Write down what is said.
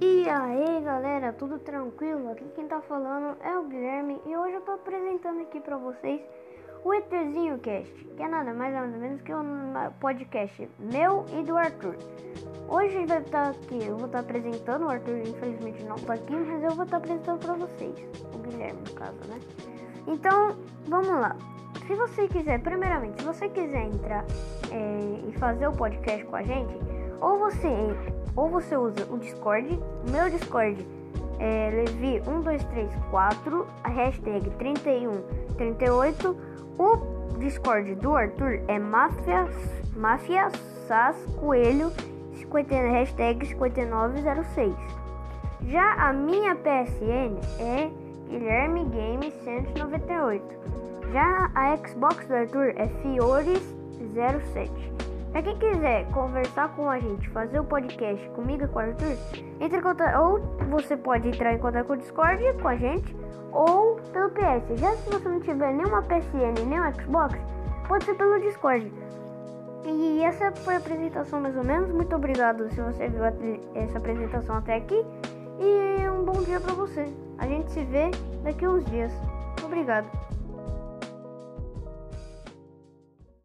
E aí galera, tudo tranquilo? Aqui quem tá falando é o Guilherme e hoje eu tô apresentando aqui pra vocês o ETzinho Cast, que é nada mais nada menos que um podcast meu e do Arthur. Hoje vai estar aqui, eu vou estar apresentando, o Arthur infelizmente não tá aqui, mas eu vou estar apresentando pra vocês, o Guilherme no caso, né? Então, vamos lá. Se você quiser, primeiramente, se você quiser entrar é, e fazer o podcast com a gente, ou você ou você usa o Discord, meu Discord é Levi1234, a hashtag 3138, o Discord do Arthur é Máfia, Máfia Sas Coelho 50, hashtag 5906. Já a minha PSN é Guilherme Game 198. Já a Xbox do Arthur é Fiores 07. Para quem quiser conversar com a gente, fazer o podcast comigo e com o Arthur, entre em contato, ou você pode entrar em contato com o Discord com a gente, ou pelo PS. Já se você não tiver nenhuma PSN nem um Xbox, pode ser pelo Discord. E essa foi a apresentação mais ou menos. Muito obrigado se você viu essa apresentação até aqui. E um bom dia para você. A gente se vê daqui a uns dias. Obrigado.